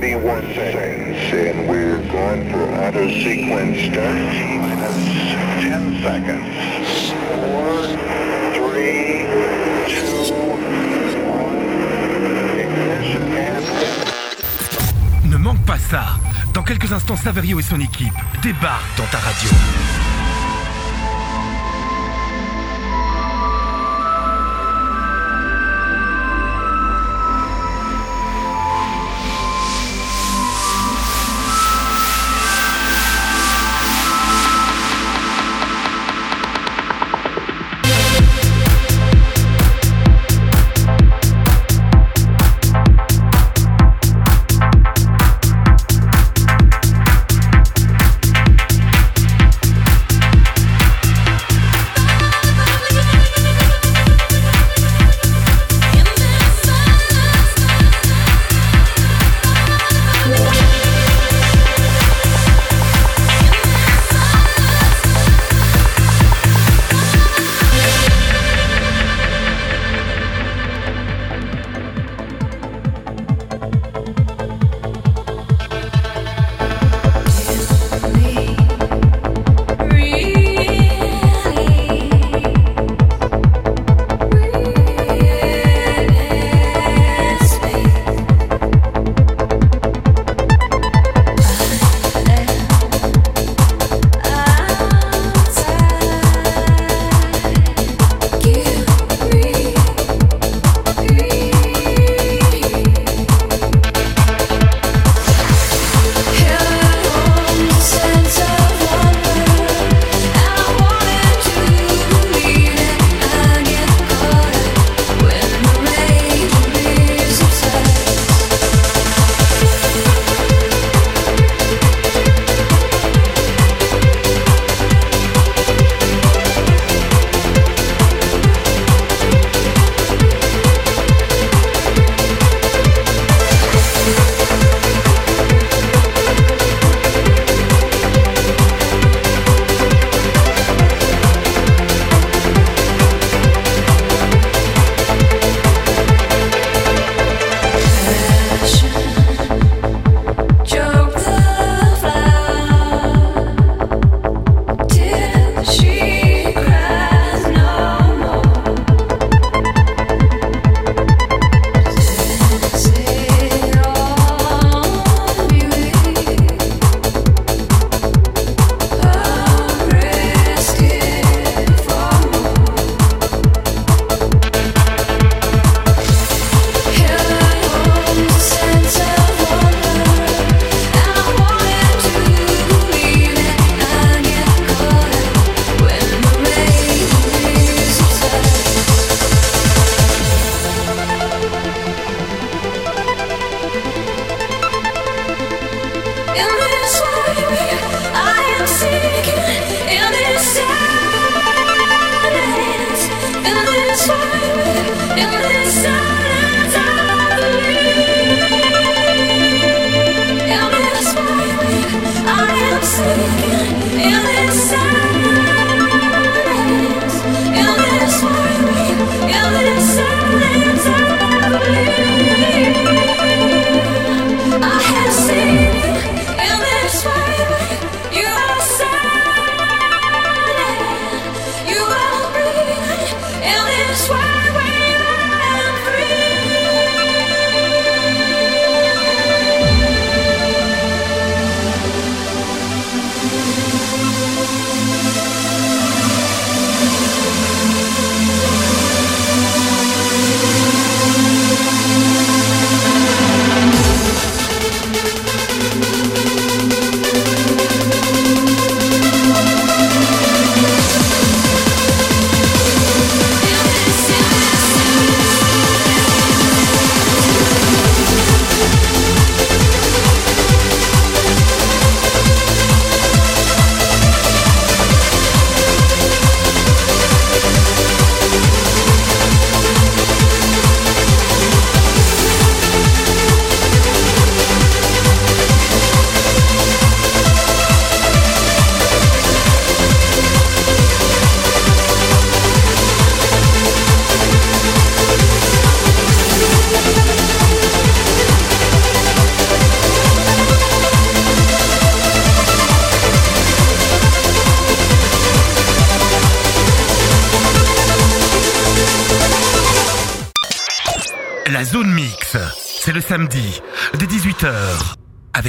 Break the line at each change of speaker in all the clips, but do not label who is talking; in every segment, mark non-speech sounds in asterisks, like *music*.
31 seconds, and we're going for auto sequence start. Minus 10 seconds. 4, 3, 2, 1. Ignition and...
Ne manque pas ça. Dans quelques instants, Saverio et son équipe débarquent dans ta radio.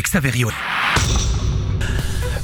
Saverio.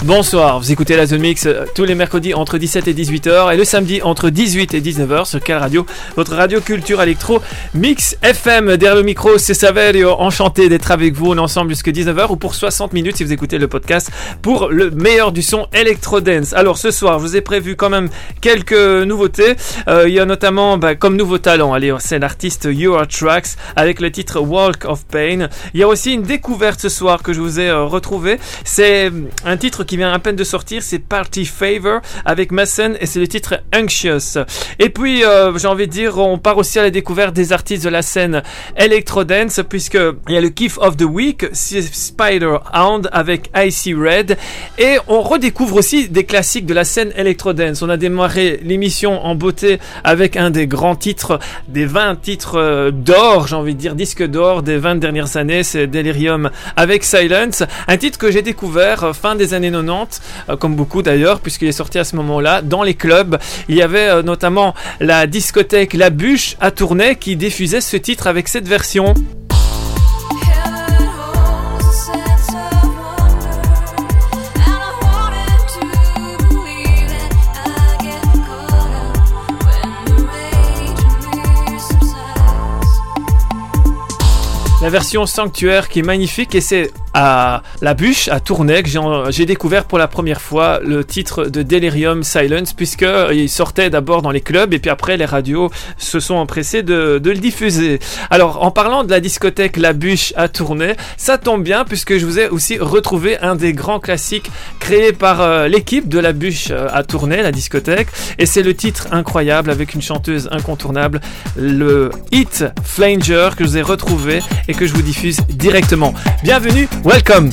Bonsoir, vous écoutez la Zone Mix euh, tous les mercredis entre 17 et 18h et le samedi entre 18 et 19h sur quelle radio Votre radio culture électro Mix FM. Derrière le micro, c'est Saverio, enchanté d'être avec vous. Ensemble jusqu'à 19h ou pour 60 minutes si vous écoutez le podcast pour le meilleur du son électro dance. Alors ce soir, je vous ai prévu quand même quelques nouveautés. Euh, il y a notamment bah, comme nouveau talent, allez, c'est l'artiste Your Tracks avec le titre Walk of Pain. Il y a aussi une découverte ce soir que je vous ai euh, retrouvé. C'est un titre qui vient à peine de sortir, c'est Party Favor avec Mason et c'est le titre Anxious. Et puis euh, j'ai envie de dire, on part aussi à la découverte des artistes de la scène electro dance puisque il y a le Kiff of the Week, Spider Hound avec Icy Red et on redécouvre aussi des classiques de la scène electro dance. On a démarré l'émission en beauté avec un des grands titres, des 20 titres euh, d'or, j'ai envie de dire disque d'or des 20 dernières années, c'est Delirium avec Silence, un titre que j'ai découvert euh, fin des années 90, euh, comme beaucoup d'ailleurs, puisqu'il est sorti à ce moment-là dans les clubs. Il y avait euh, notamment la discothèque La Bûche à Tournai qui diffusait ce titre avec cette version. La version sanctuaire qui est magnifique et c'est à la bûche à Tournai que j'ai découvert pour la première fois le titre de Delirium Silence puisque euh, sortait d'abord dans les clubs et puis après les radios se sont empressés de, le diffuser. Alors en parlant de la discothèque La Bûche à Tournai, ça tombe bien puisque je vous ai aussi retrouvé un des grands classiques créés par euh, l'équipe de La Bûche euh, à Tournai, la discothèque, et c'est le titre incroyable avec une chanteuse incontournable, le hit Flanger que je vous ai retrouvé et que je vous diffuse directement. Bienvenue Welcome.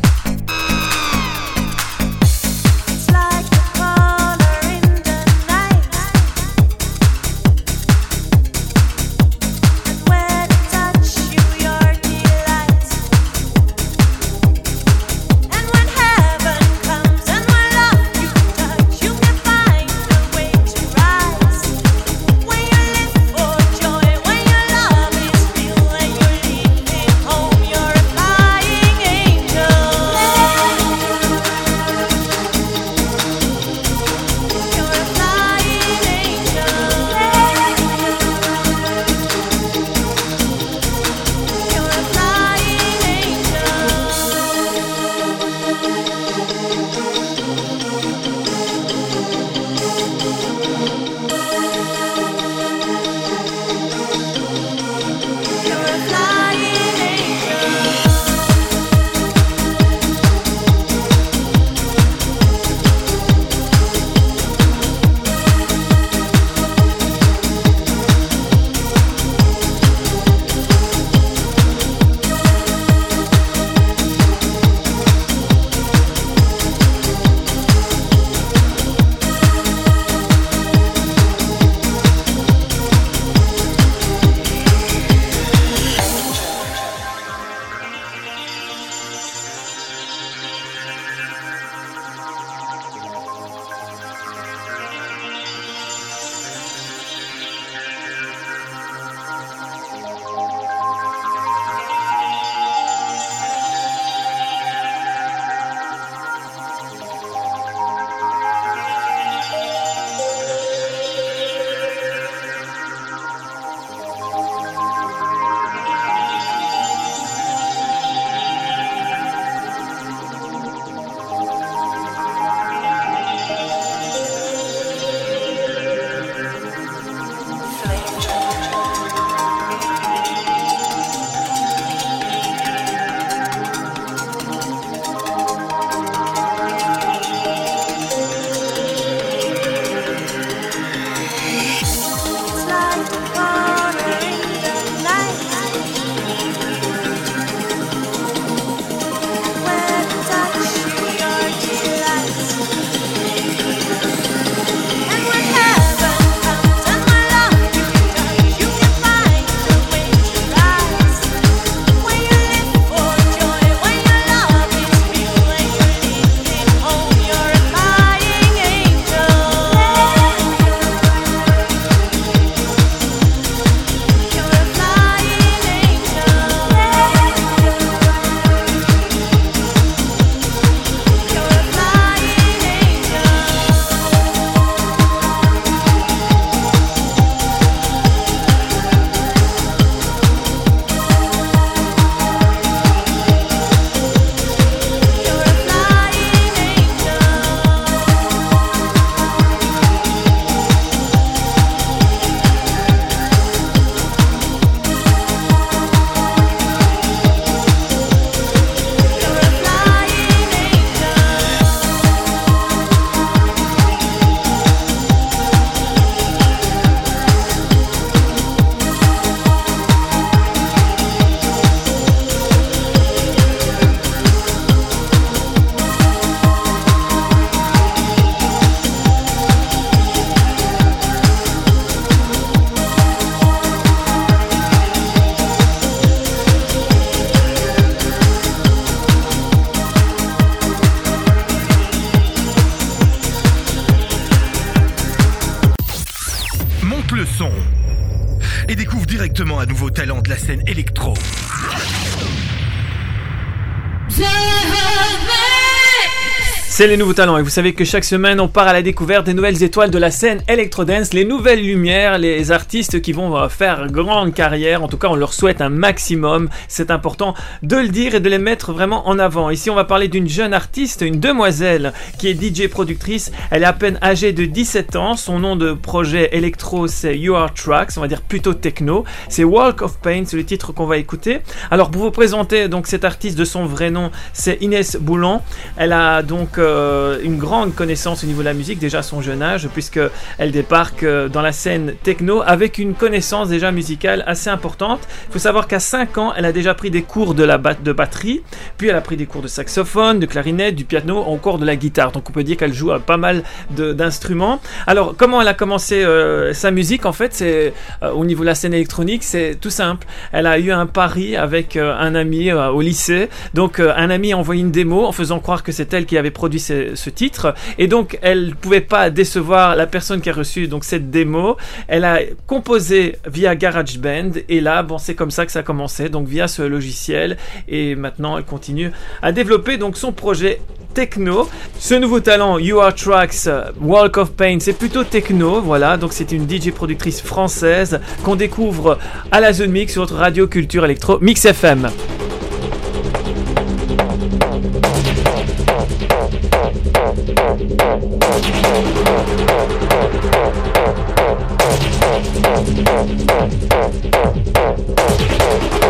Son. Et découvre directement un nouveau talent de la scène électro.
C'est les nouveaux talents et vous savez que chaque semaine on part à la découverte des nouvelles étoiles de la scène Electrodance, les nouvelles lumières, les artistes qui vont euh, faire grande carrière. En tout cas, on leur souhaite un maximum. C'est important de le dire et de les mettre vraiment en avant. Ici, on va parler d'une jeune artiste, une demoiselle qui est DJ productrice. Elle est à peine âgée de 17 ans. Son nom de projet électro, c'est You Are Tracks. On va dire plutôt techno. C'est Walk of Pain, c'est le titre qu'on va écouter. Alors, pour vous présenter donc cette artiste de son vrai nom, c'est Inès Boulan. Elle a donc euh, une grande connaissance au niveau de la musique déjà à son jeune âge, puisque elle débarque euh, dans la scène techno avec une connaissance déjà musicale assez importante. Il faut savoir qu'à 5 ans, elle a déjà pris des cours de, la de batterie, puis elle a pris des cours de saxophone, de clarinette, du piano, encore de la guitare. Donc on peut dire qu'elle joue à pas mal d'instruments. Alors comment elle a commencé euh, sa musique En fait, c'est au niveau de la scène électronique, c'est tout simple. Elle a eu un pari avec un ami au lycée. Donc un ami a envoyé une démo en faisant croire que c'est elle qui avait produit ce, titre et donc elle ne pouvait pas décevoir la personne qui a reçu donc cette démo. Elle a composé via GarageBand et là bon c'est comme ça que ça a commencé donc via ce logiciel et maintenant elle continue à développer donc son projet techno. Ce nouveau talent, You Are Tracks, Walk of Pain, c'est plutôt techno, voilà. Donc c'est une DJ productrice française qu'on découvre à la Zone Mix sur notre radio culture électro Mix FM.
Thank you.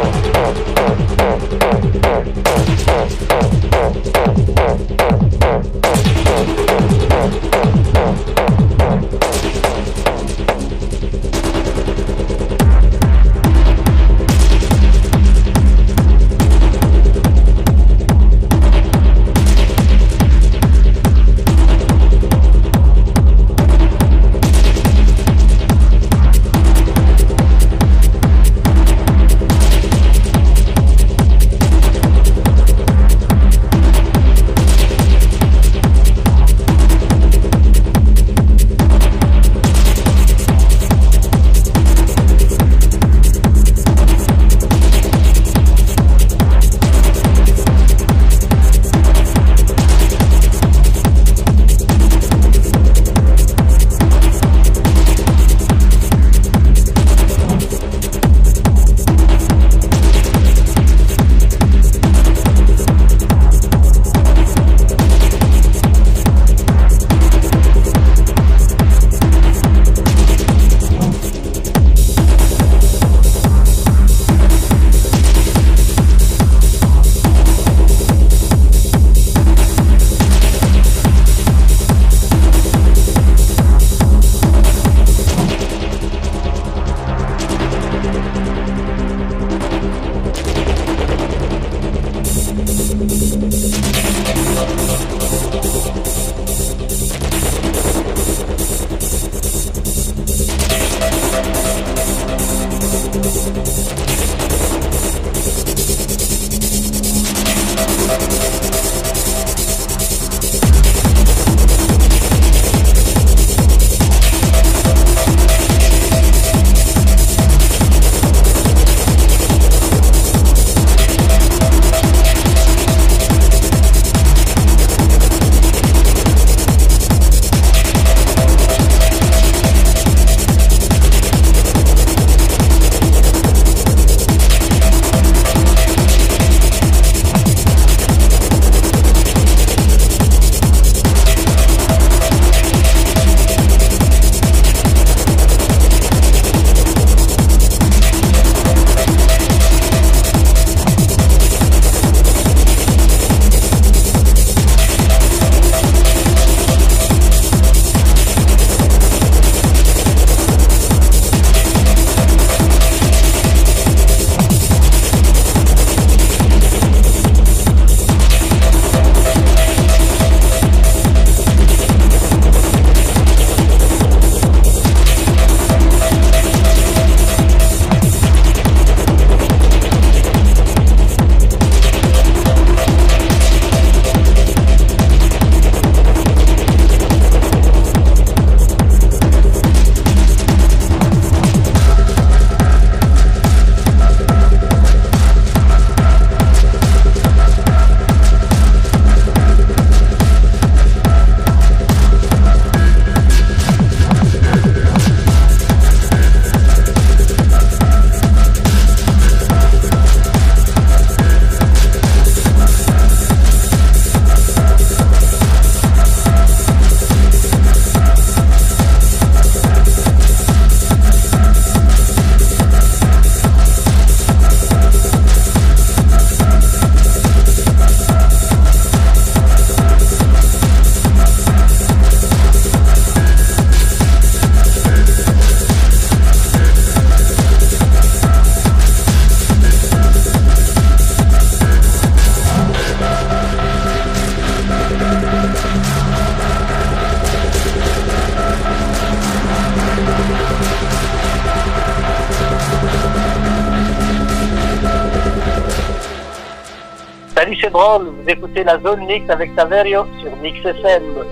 La zone mix avec Saverio sur Mix FM.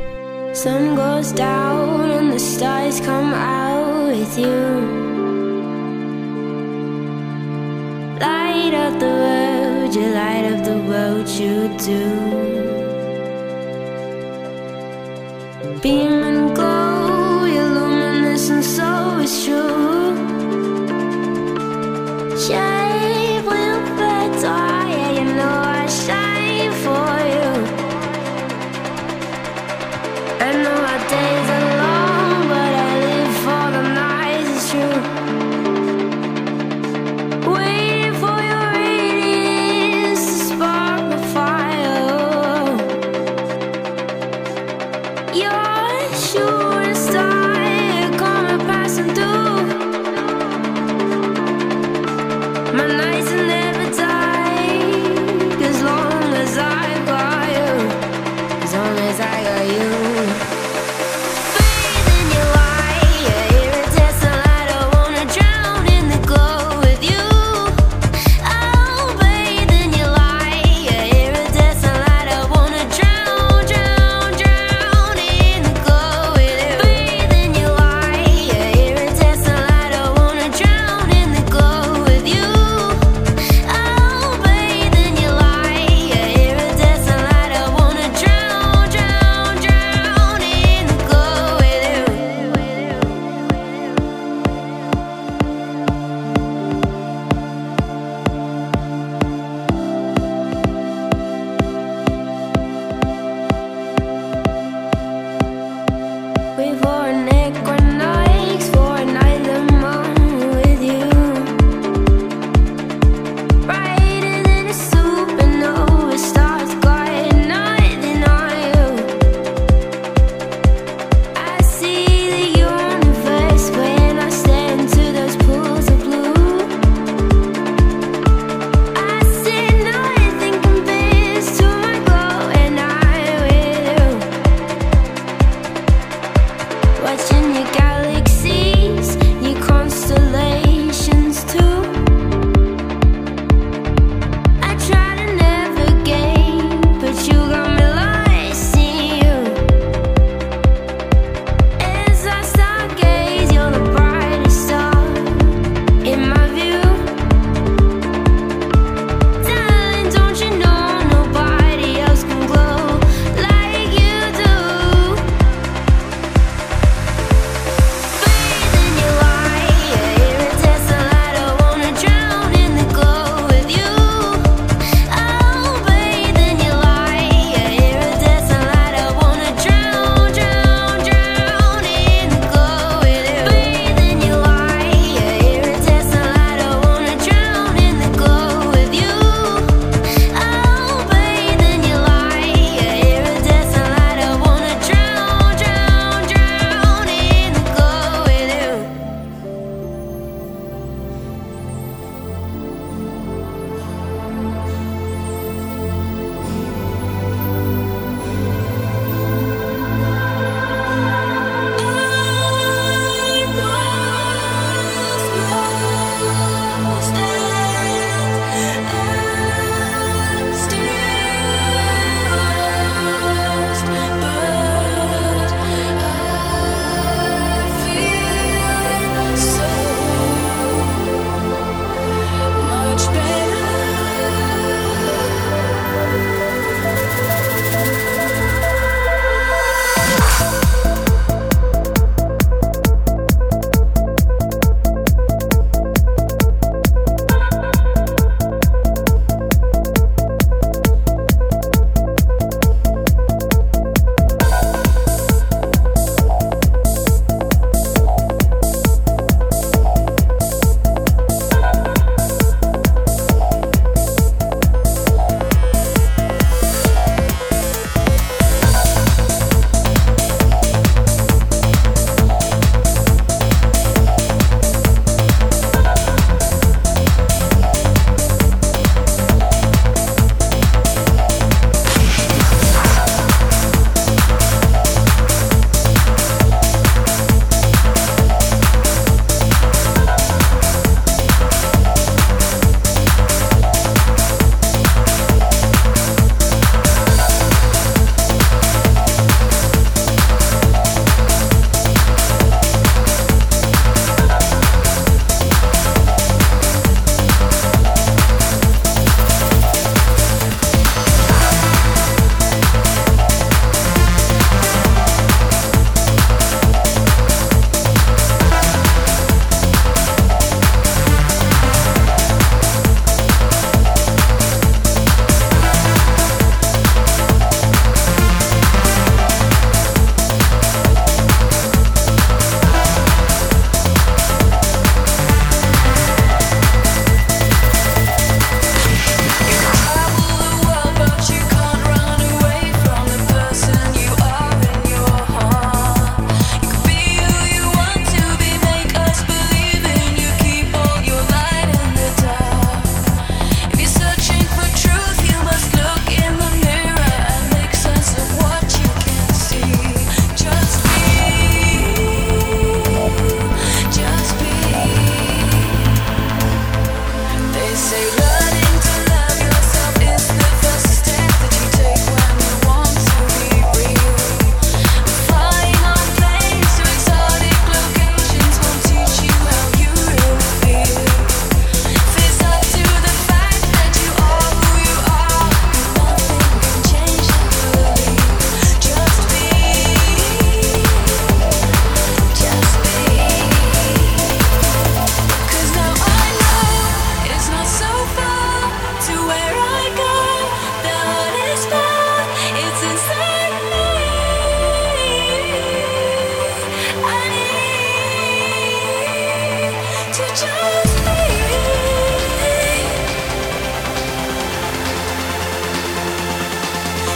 Sun goes down and the stars come out with you. Light up the world, you light up the world, you do. Beam and glow, you're luminous and so is true. Shine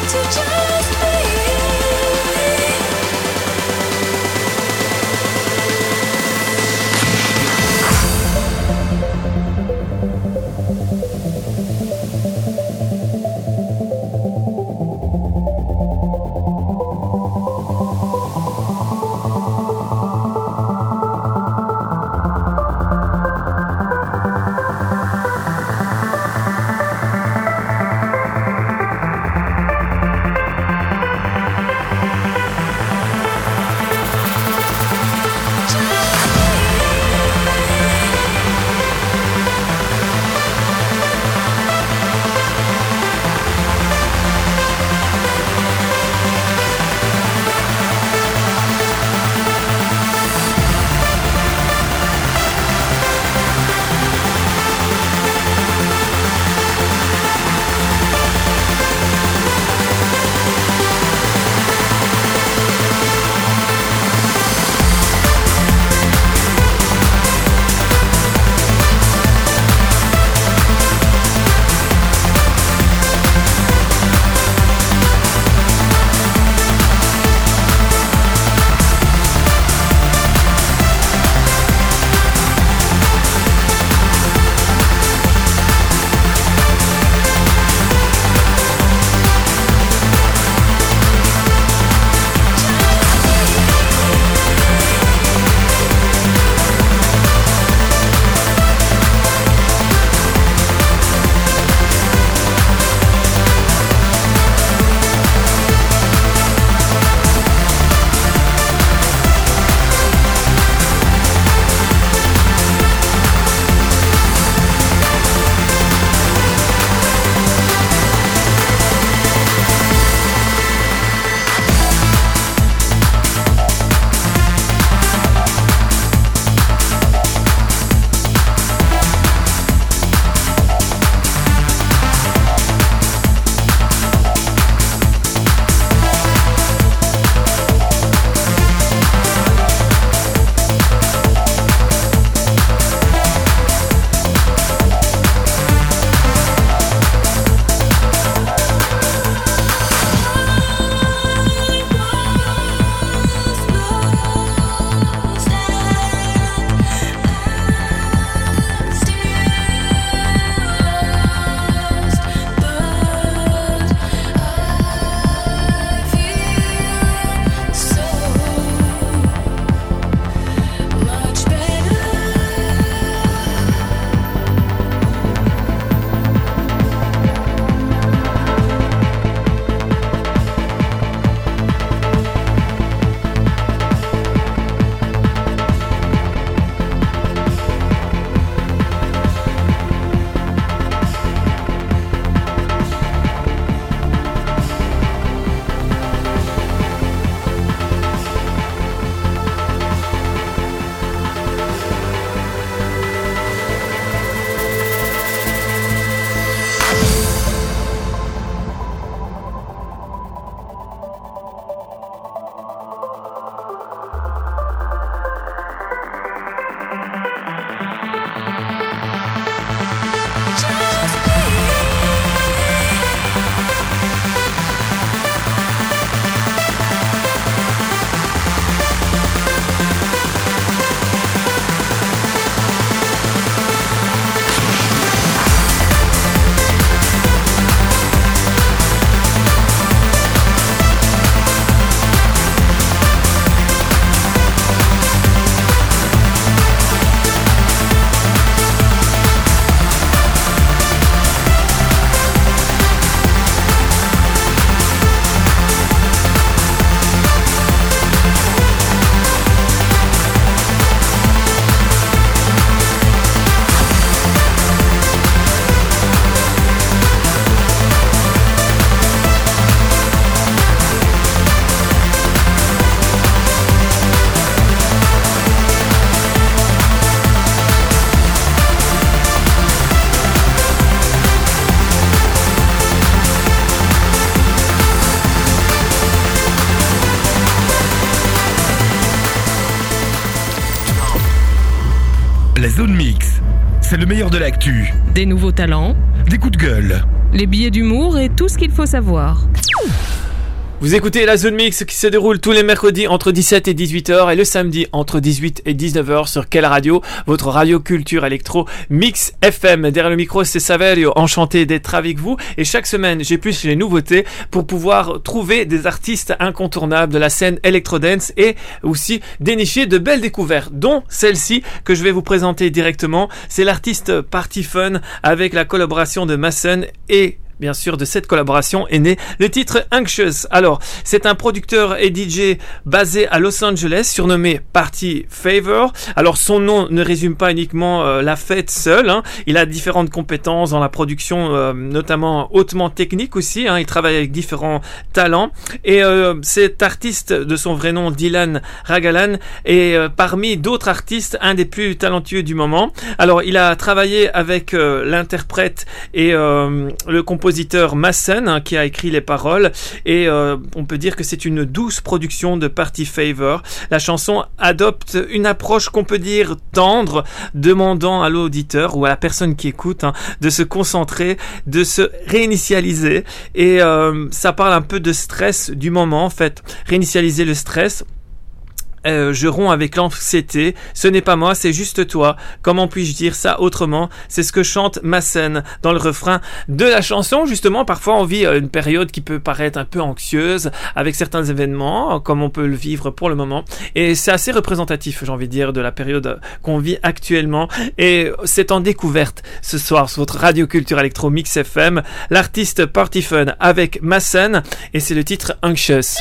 La zone C'est le meilleur de l'actu.
Des nouveaux talents,
Des coups de gueule.
les billets d'humour et tout ce qu'il faut savoir.
Vous écoutez la zone mix qui se déroule tous les mercredis entre 17 et 18h et le samedi entre 18 et 19h sur quelle radio? Votre radio culture électro Mix FM. Derrière le micro, c'est Saverio, enchanté d'être avec vous. Et chaque semaine, j'ai plus les nouveautés pour pouvoir trouver des artistes incontournables de la scène electro-dance et aussi dénicher de belles découvertes, dont celle-ci que je vais vous présenter directement. C'est l'artiste Party Fun avec la collaboration de Mason et Bien sûr, de cette collaboration est né le titre Anxious. Alors, c'est un producteur et DJ basé à Los Angeles, surnommé Party Favor. Alors, son nom ne résume pas uniquement euh, la fête seule. hein. Il a différentes compétences dans la production, euh, notamment hautement technique aussi. hein. Il travaille avec différents talents. Et euh, cet artiste, de son vrai nom, Dylan Ragalan, est parmi d'autres artistes un des plus talentueux du moment. Alors, il a travaillé avec l'interprète et le compositeur Mason hein, qui a écrit les paroles et euh, on peut dire que c'est une douce production de Party Favor. La chanson adopte une approche qu'on peut dire tendre, demandant à l'auditeur ou à la personne qui écoute hein, de se concentrer, de se réinitialiser et euh, ça parle un peu de stress du moment en fait. Réinitialiser le stress euh, je romps avec l'anxiété. Ce n'est pas moi, c'est juste toi. Comment puis-je dire ça autrement? C'est ce que chante Massen dans le refrain de la chanson. Justement, parfois on vit euh, une période qui peut paraître un peu anxieuse avec certains événements, comme on peut le vivre pour le moment. Et c'est assez représentatif, j'ai envie de dire, de la période qu'on vit actuellement. Et c'est en découverte ce soir sur votre radio culture électro Mix FM, l'artiste Party Fun avec Massen et c'est le titre Anxious.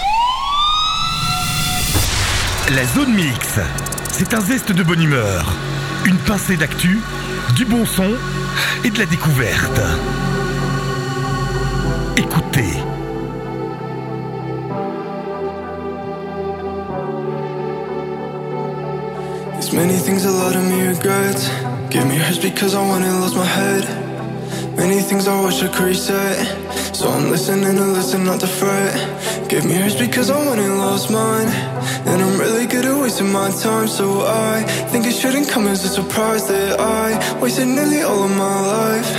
La zone mix. C'est un zeste de bonne humeur. Une pincée d'actu, du bon son et de la découverte. Écoutez.
There's many things a lot of me regrets. Give me hurts because I went and lost my head. Many things I wish I could reset. So I'm listening to listen, not to fret. Give me hurts because I went and lost mine. And I'm really good at wasting my time. So I think it shouldn't come as a surprise that I wasted nearly all of my life.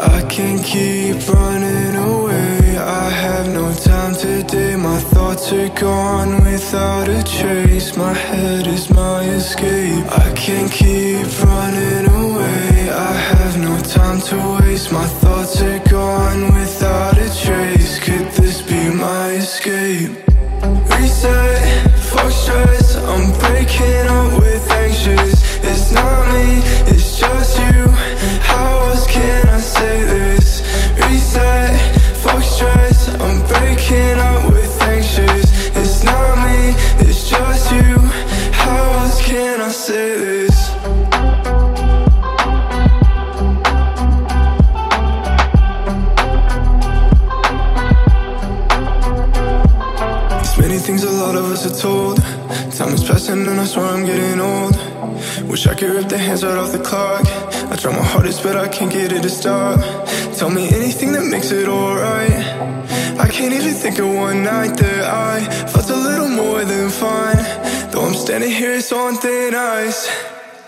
I can't keep running away. I have no time today. My thoughts are gone without a trace. My head is my escape. I can't keep running away. Time to waste. My thoughts are gone without a trace. Could this be my escape? Reset, fuck stress. I'm breaking up with anxious. It's not me, And I swear I'm getting old. Wish I could rip the hands right off the clock. I try my hardest, but I can't get it to stop. Tell me anything that makes it alright. I can't even think of one night that I felt a little more than fine. Though I'm standing here, it's on thin ice.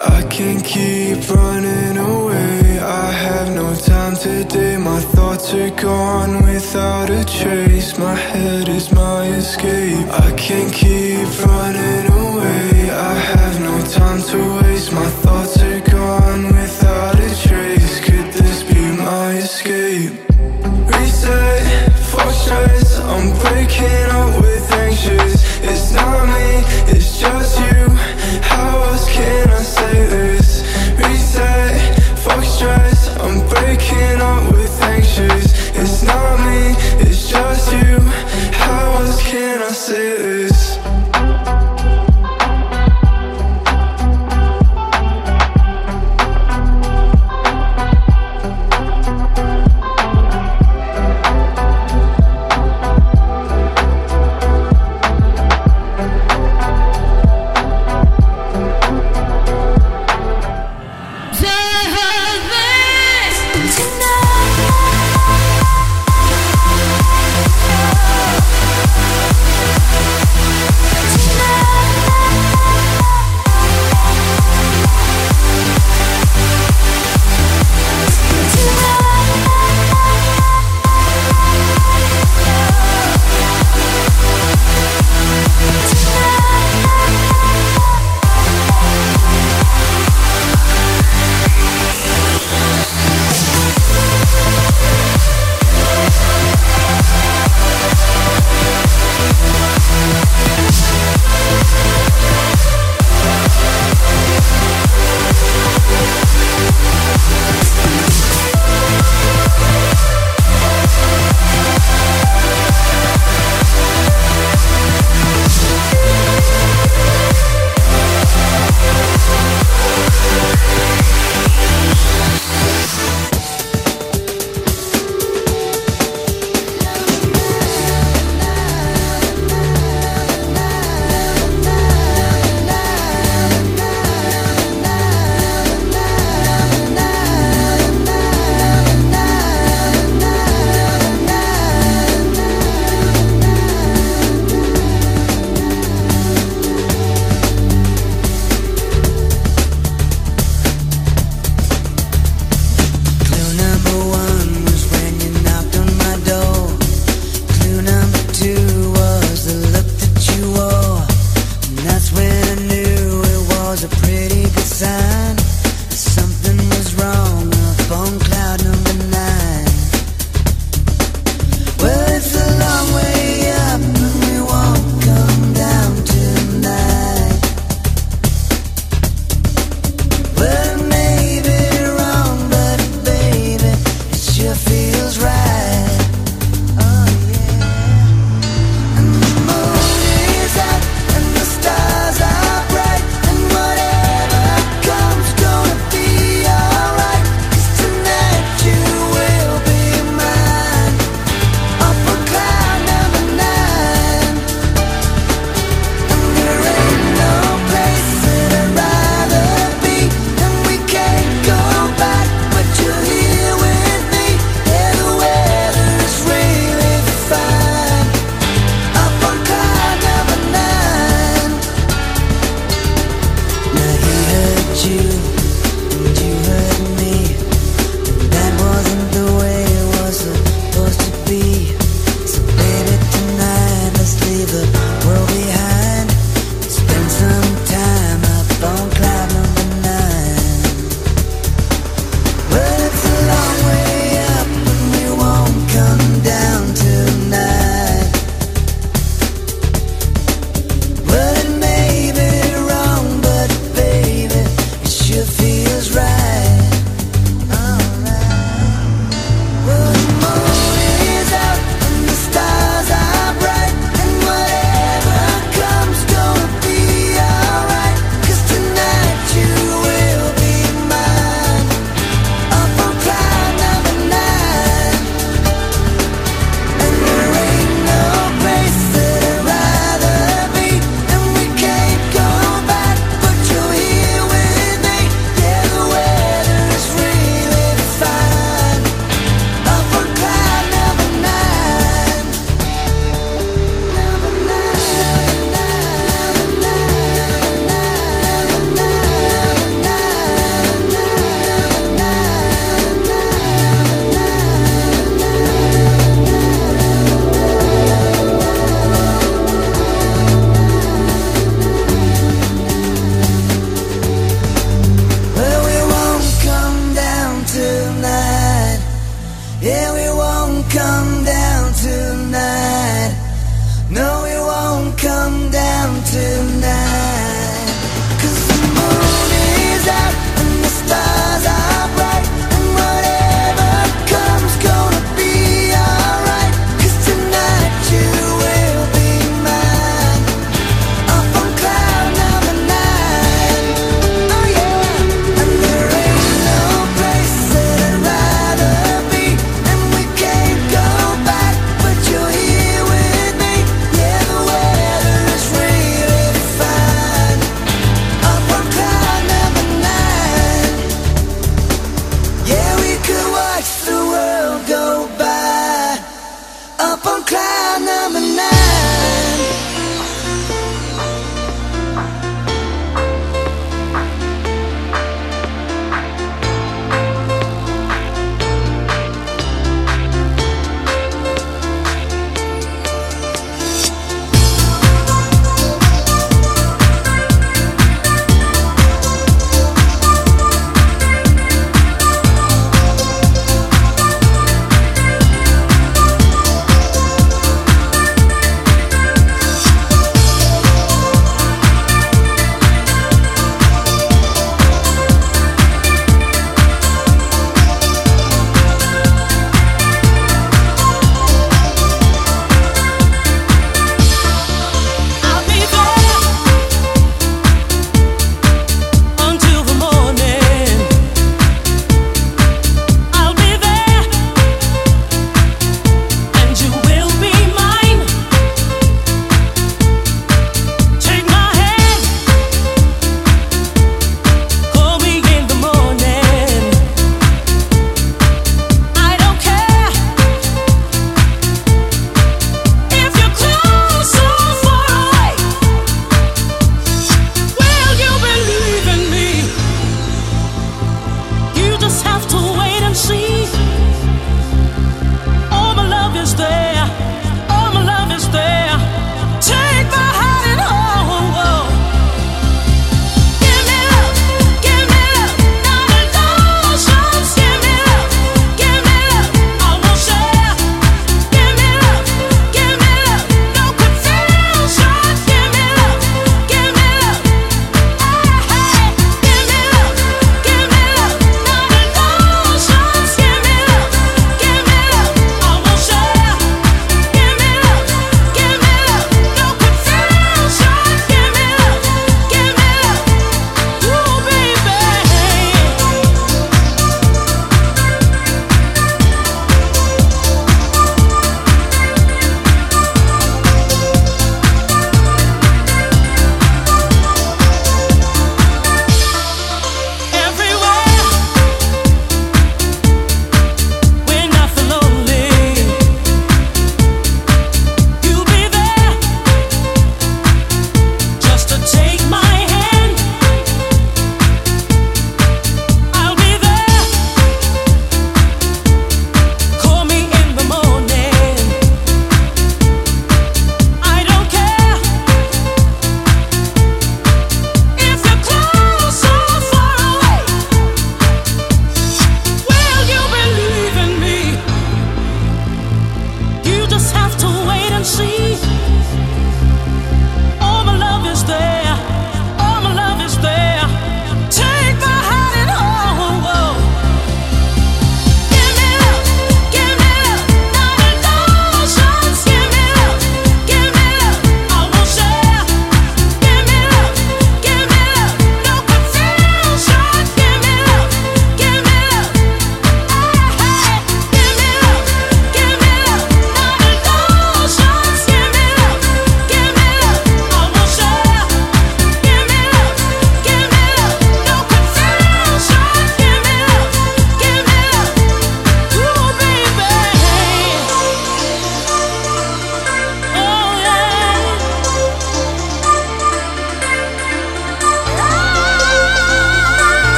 I can't keep running away. I have no time today. My thoughts are gone without a trace. My head is my escape. I can't keep running away. I have no time to waste. My thoughts are gone without a trace. Could this be my escape? Reset, fuck stress. I'm breaking up with anxious. It's not me, it's just you.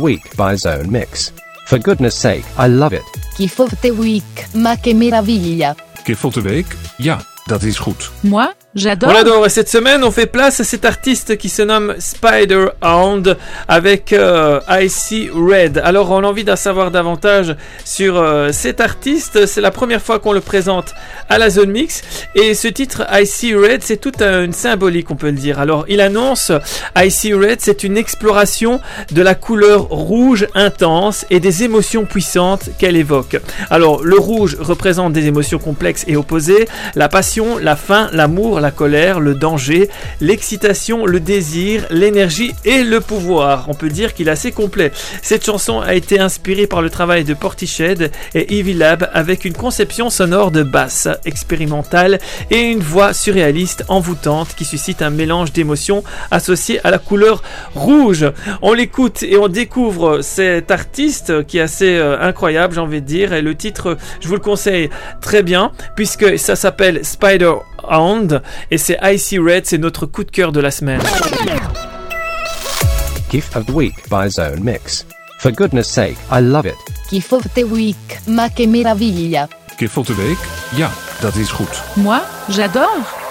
Week by Zone Mix. For goodness sake, I love it.
Kiff of Week, ma che meraviglia.
Kiff Week? Ja, dat is goed.
Moi? J'adore.
Cette semaine on fait place à cet artiste qui se nomme Spider Hound avec euh, Icy Red. Alors on a envie d'en savoir davantage sur euh, cet artiste. C'est la première fois qu'on le présente à la zone mix et ce titre Icy Red c'est toute une symbolique on peut le dire. Alors il annonce Icy Red c'est une exploration de la couleur rouge intense et des émotions puissantes qu'elle évoque. Alors le rouge représente des émotions complexes et opposées, la passion, la faim, l'amour, la colère, le danger, l'excitation, le désir, l'énergie et le pouvoir. On peut dire qu'il est assez complet. Cette chanson a été inspirée par le travail de Portiched et Ivy Lab avec une conception sonore de basse expérimentale et une voix surréaliste envoûtante qui suscite un mélange d'émotions associées à la couleur rouge. On l'écoute et on découvre cet artiste qui est assez euh, incroyable, j'ai envie de dire. Et le titre, je vous le conseille très bien puisque ça s'appelle Spider Hound et c'est Icy Red, c'est notre coup de cœur de la semaine.
Gift of the Week by Zone Mix. For goodness sake, I love it.
Gift of the Week, ma che meraviglia.
Kip van de week? Ja, dat is goed.
Moi, j'adore.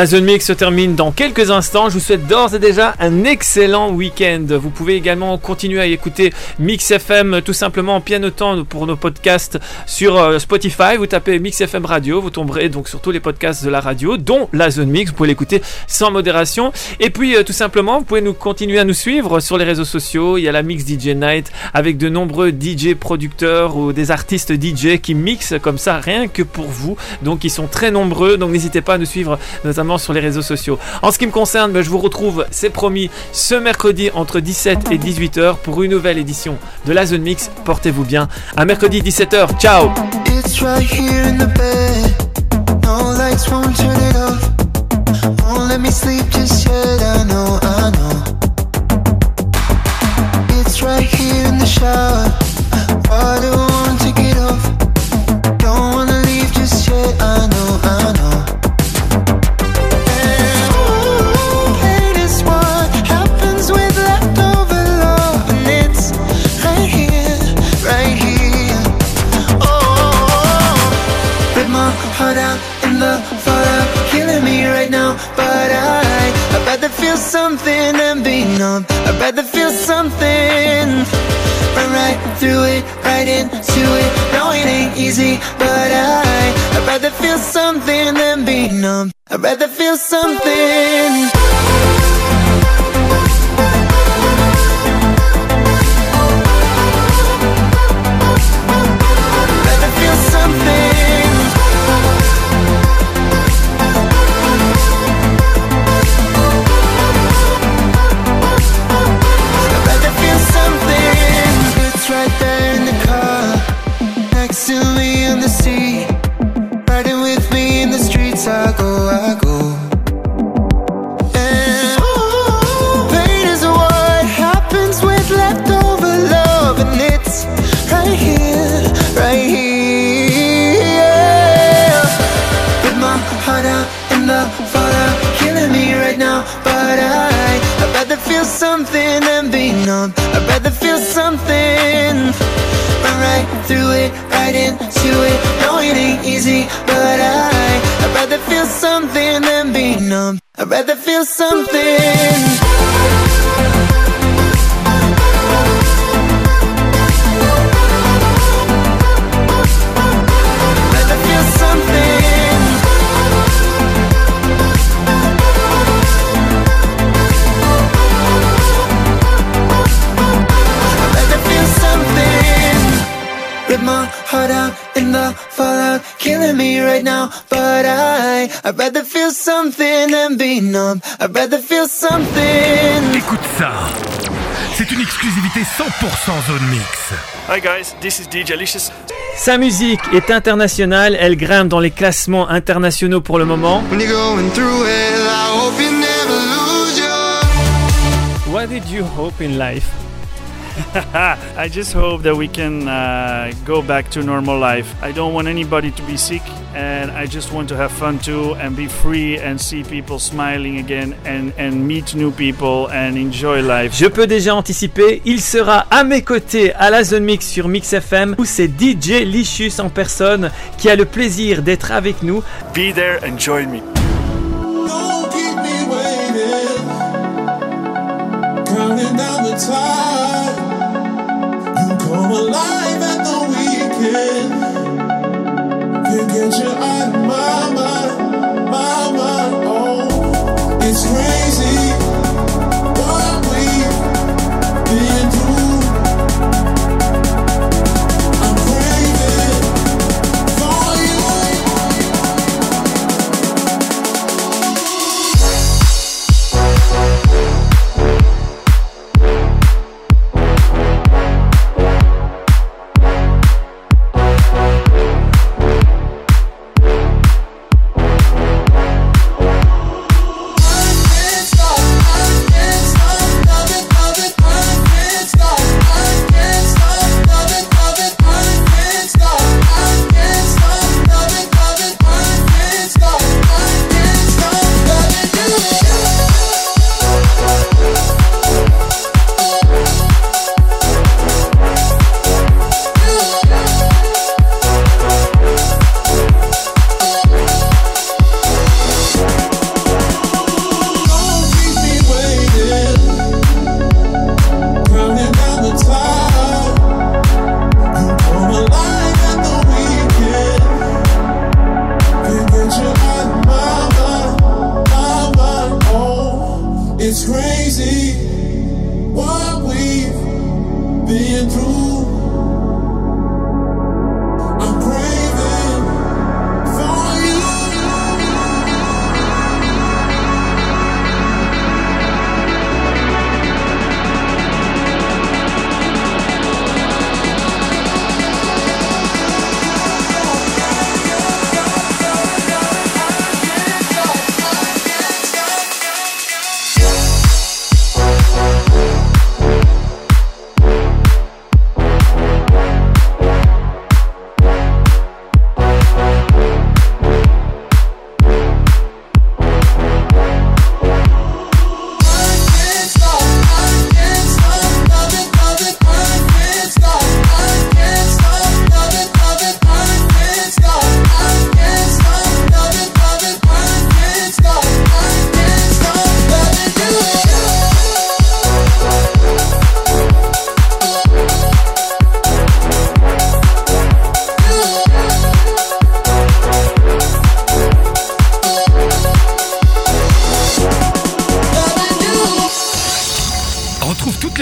La zone mix se termine dans quelques instants. Je vous souhaite d'ores et déjà un excellent week-end. Vous pouvez également continuer à écouter Mix FM tout simplement en pianotant pour nos podcasts sur euh, Spotify. Vous tapez Mix FM Radio, vous tomberez donc sur tous les podcasts de la radio, dont la zone mix. Vous pouvez l'écouter sans modération. Et puis euh, tout simplement, vous pouvez nous continuer à nous suivre sur les réseaux sociaux. Il y a la Mix DJ Night avec de nombreux DJ producteurs ou des artistes DJ qui mixent comme ça rien que pour vous. Donc ils sont très nombreux. Donc n'hésitez pas à nous suivre notamment sur les réseaux sociaux. En ce qui me concerne, ben, je vous retrouve, c'est promis, ce mercredi entre 17 et 18h pour une nouvelle édition de la Zone Mix. Portez-vous bien. À mercredi 17h. Ciao
right. Feel something than be numb. I'd rather feel something.
C'est une exclusivité 100% zone mix.
Hi guys, this is DJ Licious.
Sa musique est internationale, elle grimpe dans les classements internationaux pour le moment.
When you're going through it, I hope you never lose your.
What did you hope in life? *laughs*
I just hope that we can uh, go back to normal life. I don't want anybody to be sick, and I just want to have fun too and be free and see people smiling again and, and meet new people and enjoy life.
Je peux déjà anticiper, il sera à mes côtés à la Zone Mix sur Mix FM où c'est DJ Licious en personne qui a le plaisir d'être avec nous.
Be there and join me.
Don't keep me waiting. Counting down the time. It's
raining.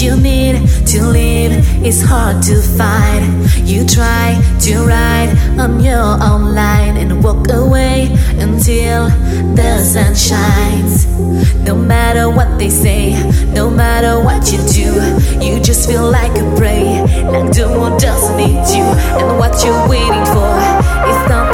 you need to live is hard to find. You try to ride on your own line and walk away until the sun shines. No matter what they say, no matter what you do, you just feel like a prey. Like the world doesn't need you, and what you're waiting for is not